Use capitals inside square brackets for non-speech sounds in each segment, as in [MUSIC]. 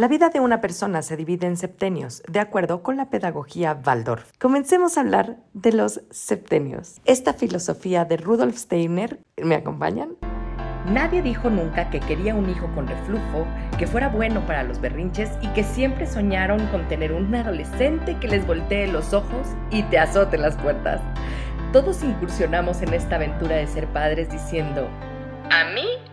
La vida de una persona se divide en septenios, de acuerdo con la pedagogía Waldorf. Comencemos a hablar de los septenios. Esta filosofía de Rudolf Steiner, ¿me acompañan? Nadie dijo nunca que quería un hijo con reflujo, que fuera bueno para los berrinches y que siempre soñaron con tener un adolescente que les voltee los ojos y te azote las puertas. Todos incursionamos en esta aventura de ser padres diciendo, a mí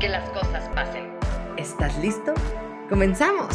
que las cosas pasen. ¿Estás listo? ¡Comenzamos!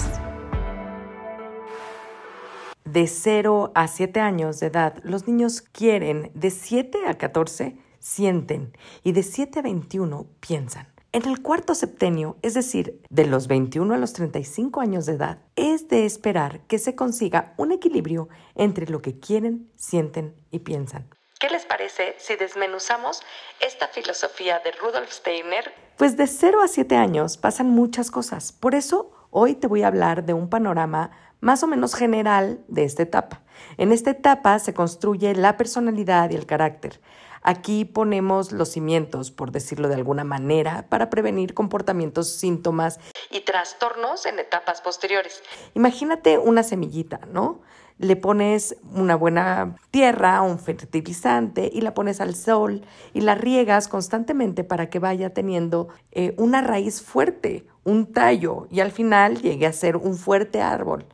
De 0 a 7 años de edad, los niños quieren, de 7 a 14 sienten y de 7 a 21 piensan. En el cuarto septenio, es decir, de los 21 a los 35 años de edad, es de esperar que se consiga un equilibrio entre lo que quieren, sienten y piensan. ¿Qué les parece si desmenuzamos esta filosofía de Rudolf Steiner? Pues de 0 a 7 años pasan muchas cosas. Por eso hoy te voy a hablar de un panorama más o menos general de esta etapa. En esta etapa se construye la personalidad y el carácter. Aquí ponemos los cimientos, por decirlo de alguna manera, para prevenir comportamientos, síntomas y trastornos en etapas posteriores. Imagínate una semillita, ¿no? Le pones una buena tierra, un fertilizante y la pones al sol y la riegas constantemente para que vaya teniendo eh, una raíz fuerte, un tallo y al final llegue a ser un fuerte árbol.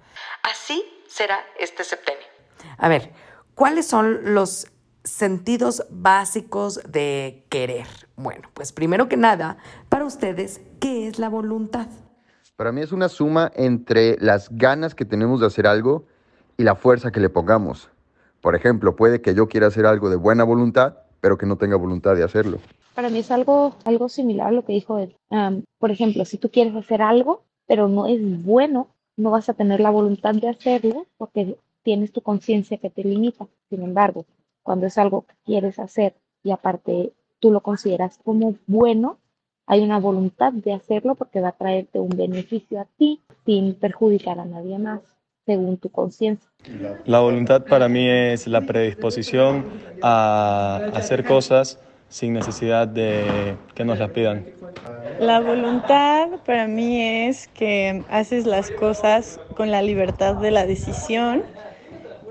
Así será este septenio. A ver, ¿cuáles son los sentidos básicos de querer? Bueno, pues primero que nada, para ustedes, ¿qué es la voluntad? Para mí es una suma entre las ganas que tenemos de hacer algo y la fuerza que le pongamos. Por ejemplo, puede que yo quiera hacer algo de buena voluntad, pero que no tenga voluntad de hacerlo. Para mí es algo, algo similar a lo que dijo él. por ejemplo, si tú quieres hacer algo, pero no es bueno, no vas a tener la voluntad de hacerlo porque tienes tu conciencia que te limita. Sin embargo, cuando es algo que quieres hacer y aparte tú lo consideras como bueno, hay una voluntad de hacerlo porque va a traerte un beneficio a ti sin perjudicar a nadie más según tu conciencia. La voluntad para mí es la predisposición a hacer cosas sin necesidad de que nos las pidan. La voluntad para mí es que haces las cosas con la libertad de la decisión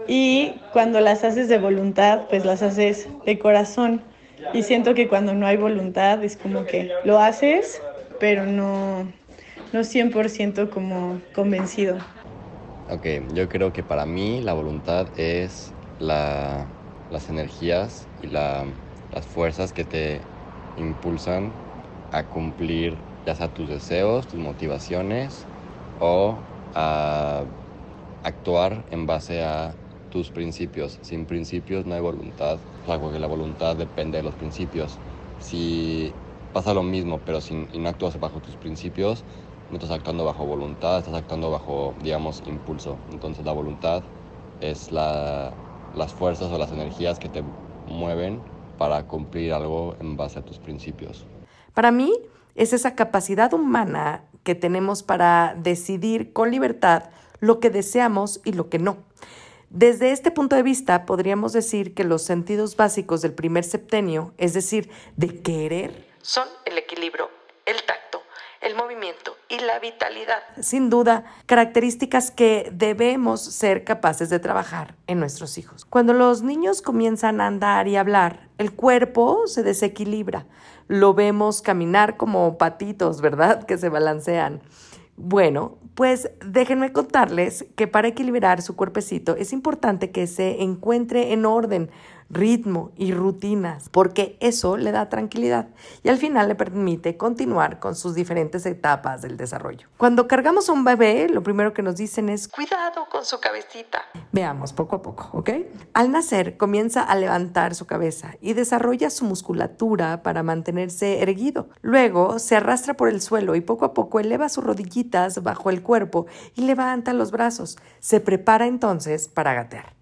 y cuando las haces de voluntad, pues las haces de corazón. Y siento que cuando no hay voluntad es como que lo haces, pero no, no 100% como convencido. Ok, yo creo que para mí la voluntad es la, las energías y la, las fuerzas que te impulsan a cumplir ya sea tus deseos, tus motivaciones o a actuar en base a tus principios. Sin principios no hay voluntad, o sea, porque la voluntad depende de los principios. Si pasa lo mismo, pero si no actúas bajo tus principios, no estás actuando bajo voluntad, estás actuando bajo, digamos, impulso. Entonces la voluntad es la, las fuerzas o las energías que te mueven para cumplir algo en base a tus principios. Para mí es esa capacidad humana que tenemos para decidir con libertad lo que deseamos y lo que no. Desde este punto de vista, podríamos decir que los sentidos básicos del primer septenio, es decir, de querer, son el equilibrio, el tacto el movimiento y la vitalidad. Sin duda, características que debemos ser capaces de trabajar en nuestros hijos. Cuando los niños comienzan a andar y hablar, el cuerpo se desequilibra. Lo vemos caminar como patitos, ¿verdad? [LAUGHS] Que se balancean. Bueno, pues déjenme contarles que para equilibrar su cuerpecito es importante que se encuentre en orden ritmo y rutinas, porque eso le da tranquilidad y al final le permite continuar con sus diferentes etapas del desarrollo. Cuando cargamos a un bebé, lo primero que nos dicen es cuidado con su cabecita. Veamos poco a poco, ¿ok? Al nacer comienza a levantar su cabeza y desarrolla su musculatura para mantenerse erguido. Luego se arrastra por el suelo y poco a poco eleva sus rodillitas bajo el cuerpo y levanta los brazos. Se prepara entonces para gatear.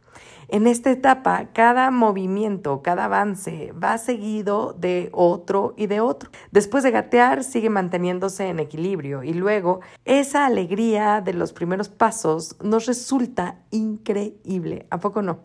En esta etapa, cada movimiento, cada avance va seguido de otro y de otro. Después de gatear, sigue manteniéndose en equilibrio y luego esa alegría de los primeros pasos nos resulta increíble. ¿A poco no?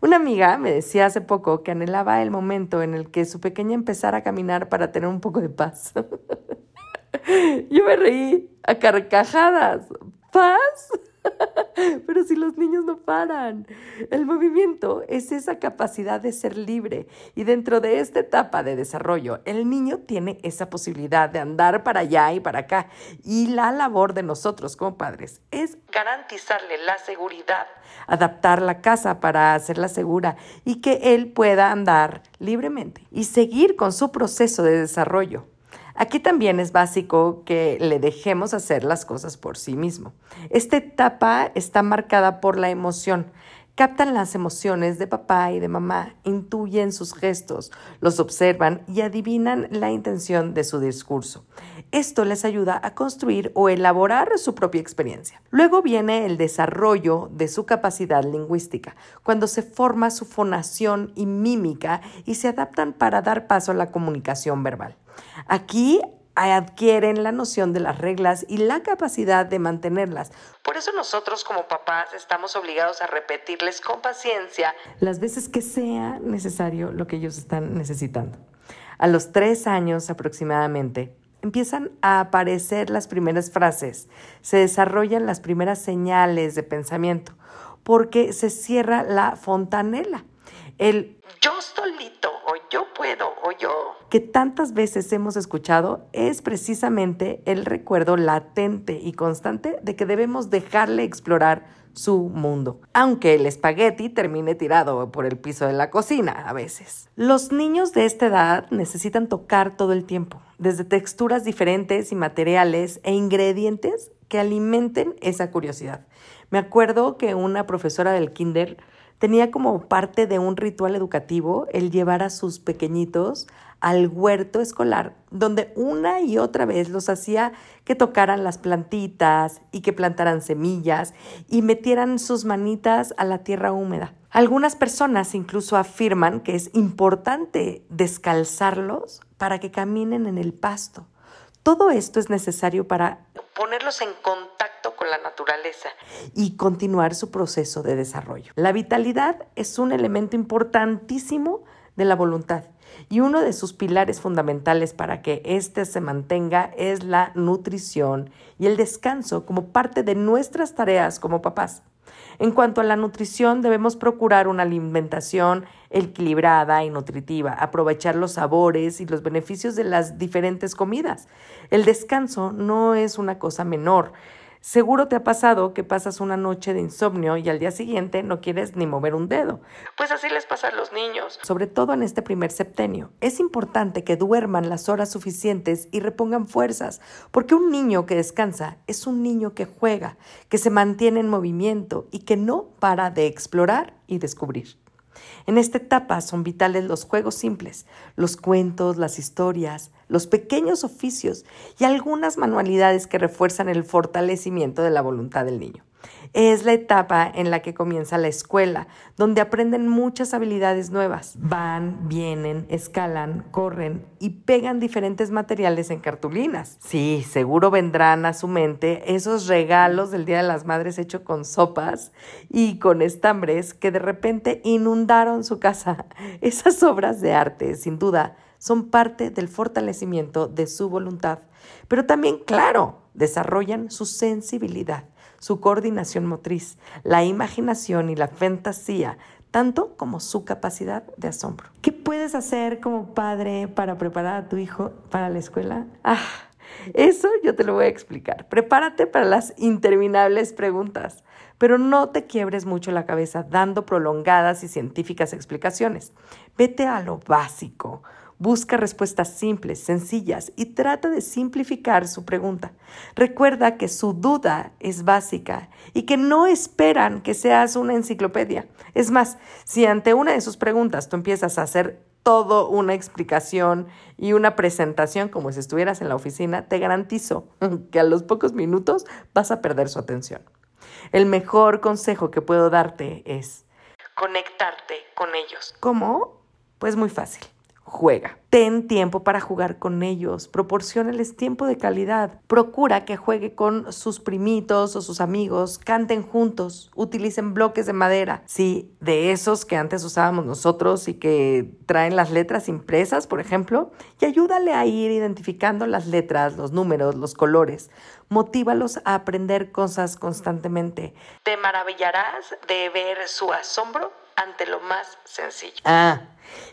Una amiga me decía hace poco que anhelaba el momento en el que su pequeña empezara a caminar para tener un poco de paz. [LAUGHS] Yo me reí a carcajadas. ¿Paz? [LAUGHS] Pero si los niños no paran, el movimiento es esa capacidad de ser libre y dentro de esta etapa de desarrollo, el niño tiene esa posibilidad de andar para allá y para acá. Y la labor de nosotros como padres es garantizarle la seguridad, adaptar la casa para hacerla segura y que él pueda andar libremente y seguir con su proceso de desarrollo. Aquí también es básico que le dejemos hacer las cosas por sí mismo. Esta etapa está marcada por la emoción. Captan las emociones de papá y de mamá, intuyen sus gestos, los observan y adivinan la intención de su discurso. Esto les ayuda a construir o elaborar su propia experiencia. Luego viene el desarrollo de su capacidad lingüística, cuando se forma su fonación y mímica y se adaptan para dar paso a la comunicación verbal. Aquí adquieren la noción de las reglas y la capacidad de mantenerlas. Por eso nosotros como papás estamos obligados a repetirles con paciencia las veces que sea necesario lo que ellos están necesitando. A los tres años aproximadamente, empiezan a aparecer las primeras frases, se desarrollan las primeras señales de pensamiento, porque se cierra la fontanela. El yo solito yo puedo o yo que tantas veces hemos escuchado es precisamente el recuerdo latente y constante de que debemos dejarle explorar su mundo, aunque el espagueti termine tirado por el piso de la cocina a veces. Los niños de esta edad necesitan tocar todo el tiempo, desde texturas diferentes y materiales e ingredientes que alimenten esa curiosidad. Me acuerdo que una profesora del kinder tenía como parte de un ritual educativo el llevar a sus pequeñitos al huerto escolar, donde una y otra vez los hacía que tocaran las plantitas y que plantaran semillas y metieran sus manitas a la tierra húmeda. Algunas personas incluso afirman que es importante descalzarlos para que caminen en el pasto. Todo esto es necesario para ponerlos en contacto con la naturaleza y continuar su proceso de desarrollo. La vitalidad es un elemento importantísimo de la voluntad y uno de sus pilares fundamentales para que éste se mantenga es la nutrición y el descanso como parte de nuestras tareas como papás. En cuanto a la nutrición, debemos procurar una alimentación equilibrada y nutritiva, aprovechar los sabores y los beneficios de las diferentes comidas. El descanso no es una cosa menor. Seguro te ha pasado que pasas una noche de insomnio y al día siguiente no quieres ni mover un dedo. Pues así les pasa a los niños. Sobre todo en este primer septenio. Es importante que duerman las horas suficientes y repongan fuerzas, porque un niño que descansa es un niño que juega, que se mantiene en movimiento y que no para de explorar y descubrir. En esta etapa son vitales los juegos simples, los cuentos, las historias, los pequeños oficios y algunas manualidades que refuerzan el fortalecimiento de la voluntad del niño. Es la etapa en la que comienza la escuela, donde aprenden muchas habilidades nuevas. Van, vienen, escalan, corren y pegan diferentes materiales en cartulinas. Sí, seguro vendrán a su mente esos regalos del Día de las Madres hechos con sopas y con estambres que de repente inundaron su casa. [LAUGHS] Esas obras de arte, sin duda, son parte del fortalecimiento de su voluntad, pero también, claro, desarrollan su sensibilidad su coordinación motriz, la imaginación y la fantasía, tanto como su capacidad de asombro. ¿Qué puedes hacer como padre para preparar a tu hijo para la escuela? Ah, Eso yo te lo voy a explicar. Prepárate para las interminables preguntas, pero no te quiebres mucho la cabeza dando prolongadas y científicas explicaciones. Vete a lo básico. Busca respuestas simples, sencillas y trata de simplificar su pregunta. Recuerda que su duda es básica y que no esperan que seas una enciclopedia. Es más, si ante una de sus preguntas tú empiezas a hacer todo una explicación y una presentación como si estuvieras en la oficina, te garantizo [LAUGHS] que a los pocos minutos vas a perder su atención. El mejor consejo que puedo darte es conectarte con ellos. ¿Cómo? Pues muy fácil juega. Ten tiempo para jugar con ellos, proporcionales tiempo de calidad. Procura que juegue con sus primitos o sus amigos, canten juntos, utilicen bloques de madera, sí, de esos que antes usábamos nosotros y que traen las letras impresas, por ejemplo, y ayúdale a ir identificando las letras, los números, los colores. Motívalos a aprender cosas constantemente. Te maravillarás de ver su asombro ante lo más sencillo. Ah,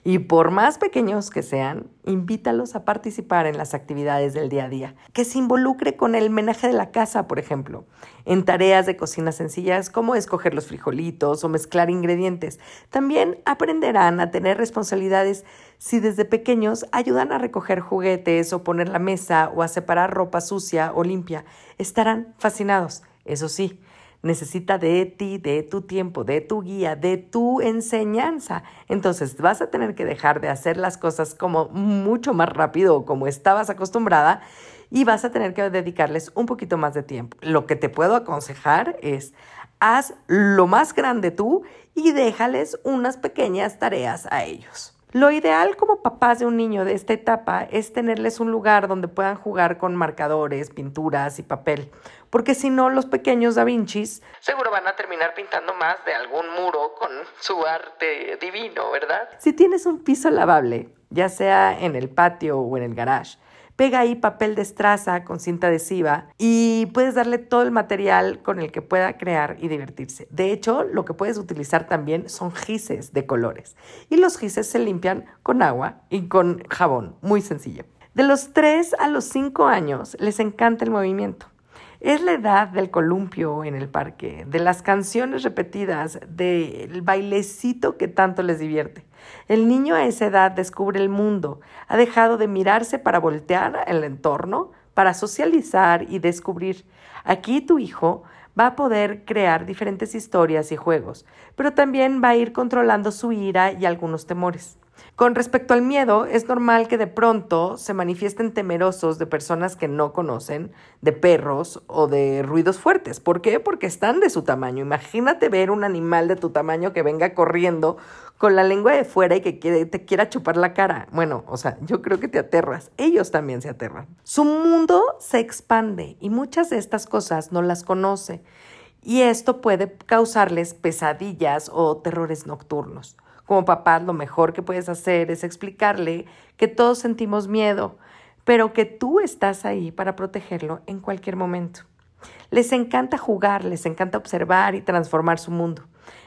y por más pequeños que sean, invítalos a participar en las actividades del día a día, que se involucre con el menaje de la casa, por ejemplo, en tareas de cocina sencillas como escoger los frijolitos o mezclar ingredientes. También aprenderán a tener responsabilidades si desde pequeños ayudan a recoger juguetes o poner la mesa o a separar ropa sucia o limpia. Estarán fascinados, eso sí necesita de ti, de tu tiempo, de tu guía, de tu enseñanza. Entonces vas a tener que dejar de hacer las cosas como mucho más rápido o como estabas acostumbrada y vas a tener que dedicarles un poquito más de tiempo. Lo que te puedo aconsejar es haz lo más grande tú y déjales unas pequeñas tareas a ellos. Lo ideal como papás de un niño de esta etapa es tenerles un lugar donde puedan jugar con marcadores, pinturas y papel, porque si no los pequeños Da Vincis seguro van a terminar pintando más de algún muro con su arte divino, ¿verdad? Si tienes un piso lavable, ya sea en el patio o en el garage, pega ahí papel de estraza con cinta adhesiva y puedes darle todo el material con el que pueda crear y divertirse. De hecho, lo que puedes utilizar también son gises de colores y los gises se limpian con agua y con jabón, muy sencillo. De los 3 a los 5 años les encanta el movimiento. Es la edad del columpio en el parque, de las canciones repetidas, del bailecito que tanto les divierte. El niño a esa edad descubre el mundo, ha dejado de mirarse para voltear el entorno, para socializar y descubrir. Aquí tu hijo va a poder crear diferentes historias y juegos, pero también va a ir controlando su ira y algunos temores. Con respecto al miedo, es normal que de pronto se manifiesten temerosos de personas que no conocen, de perros o de ruidos fuertes. ¿Por qué? Porque están de su tamaño. Imagínate ver un animal de tu tamaño que venga corriendo con la lengua de fuera y que te quiera chupar la cara. Bueno, o sea, yo creo que te aterras. Ellos también se aterran. Su mundo se expande y muchas de estas cosas no las conoce. Y esto puede causarles pesadillas o terrores nocturnos. Como papá, lo mejor que puedes hacer es explicarle que todos sentimos miedo, pero que tú estás ahí para protegerlo en cualquier momento. Les encanta jugar, les encanta observar y transformar su mundo.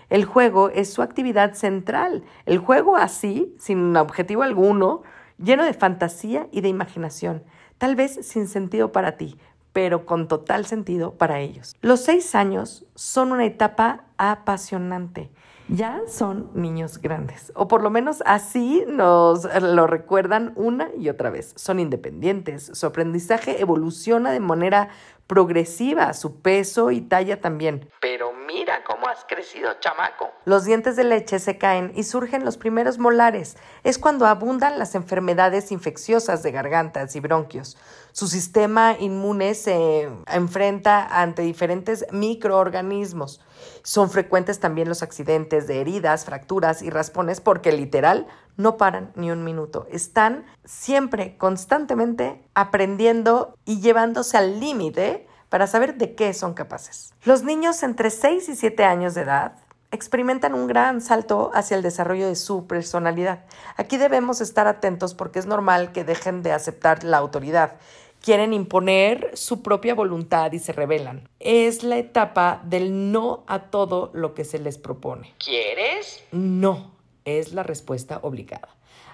El juego es su actividad central. El juego así, sin objetivo alguno, lleno de fantasía y de imaginación, tal vez sin sentido para ti, pero con total sentido para ellos. Los seis años son una etapa apasionante ya son niños grandes, o por lo menos así nos lo recuerdan una y otra vez. Son independientes, su aprendizaje evoluciona de manera progresiva, su peso y talla también. Pero mira cómo has crecido, chamaco. Los dientes de leche se caen y surgen los primeros molares. Es cuando abundan las enfermedades infecciosas de gargantas y bronquios. Su sistema inmune se enfrenta ante diferentes microorganismos. Son frecuentes también los accidentes de heridas, fracturas y raspones porque literal no paran ni un minuto. Están siempre, constantemente aprendiendo y llevándose al límite para saber de qué son capaces. Los niños entre 6 y 7 años de edad experimentan un gran salto hacia el desarrollo de su personalidad. Aquí debemos estar atentos porque es normal que dejen de aceptar la autoridad. Quieren imponer su propia voluntad y se rebelan. Es la etapa del no a todo lo que se les propone. ¿Quieres? No, es la respuesta obligada.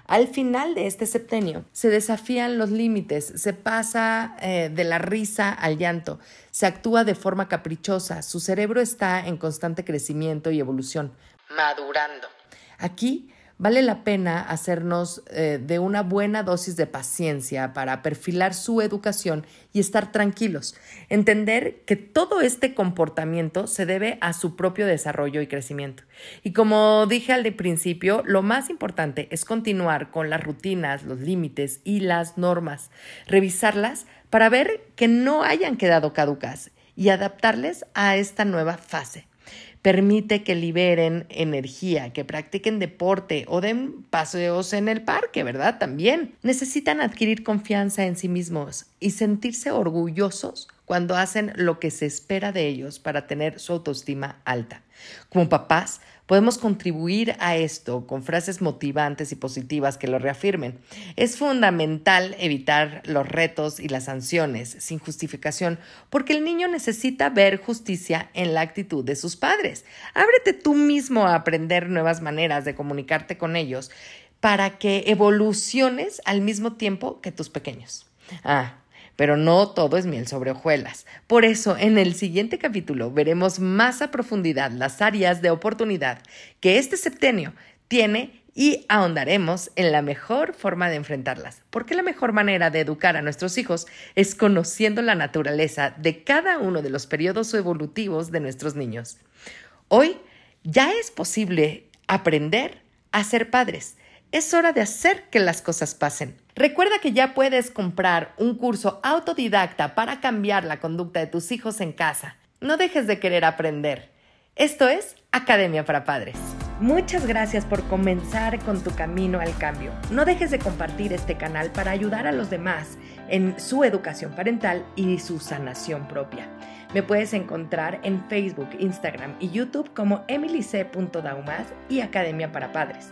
Al final de este septenio se desafían los límites, se pasa eh, de la risa al llanto, se actúa de forma caprichosa, su cerebro está en constante crecimiento y evolución, madurando. Aquí vale la pena hacernos eh, de una buena dosis de paciencia para perfilar su educación y estar tranquilos. Entender que todo este comportamiento se debe a su propio desarrollo y crecimiento. Y como dije al de principio, lo más importante es continuar con las rutinas, los límites y las normas, revisarlas para ver que no hayan quedado caducas y adaptarles a esta nueva fase permite que liberen energía, que practiquen deporte o den paseos en el parque, ¿verdad? También necesitan adquirir confianza en sí mismos y sentirse orgullosos cuando hacen lo que se espera de ellos para tener su autoestima alta. Como papás, podemos contribuir a esto con frases motivantes y positivas que lo reafirmen. Es fundamental evitar los retos y las sanciones sin justificación porque el niño necesita ver justicia en la actitud de sus padres. Ábrete tú mismo a aprender nuevas maneras de comunicarte con ellos para que evoluciones al mismo tiempo que tus pequeños. Ah, pero no todo es miel sobre hojuelas. Por eso, en el siguiente capítulo veremos más a profundidad las áreas de oportunidad que este septenio tiene y ahondaremos en la mejor forma de enfrentarlas, porque la mejor manera de educar a nuestros hijos es conociendo la naturaleza de cada uno de los periodos evolutivos de nuestros niños. Hoy ya es posible aprender a ser padres es hora de hacer que las cosas pasen. Recuerda que ya puedes comprar un curso autodidacta para cambiar la conducta de tus hijos en casa. No dejes de querer aprender. Esto es Academia para Padres. Muchas gracias por comenzar con tu camino al cambio. No dejes de compartir este canal para ayudar a los demás en su educación parental y su sanación propia. Me puedes encontrar en Facebook, Instagram y YouTube como emilyc.daumas y Academia para Padres.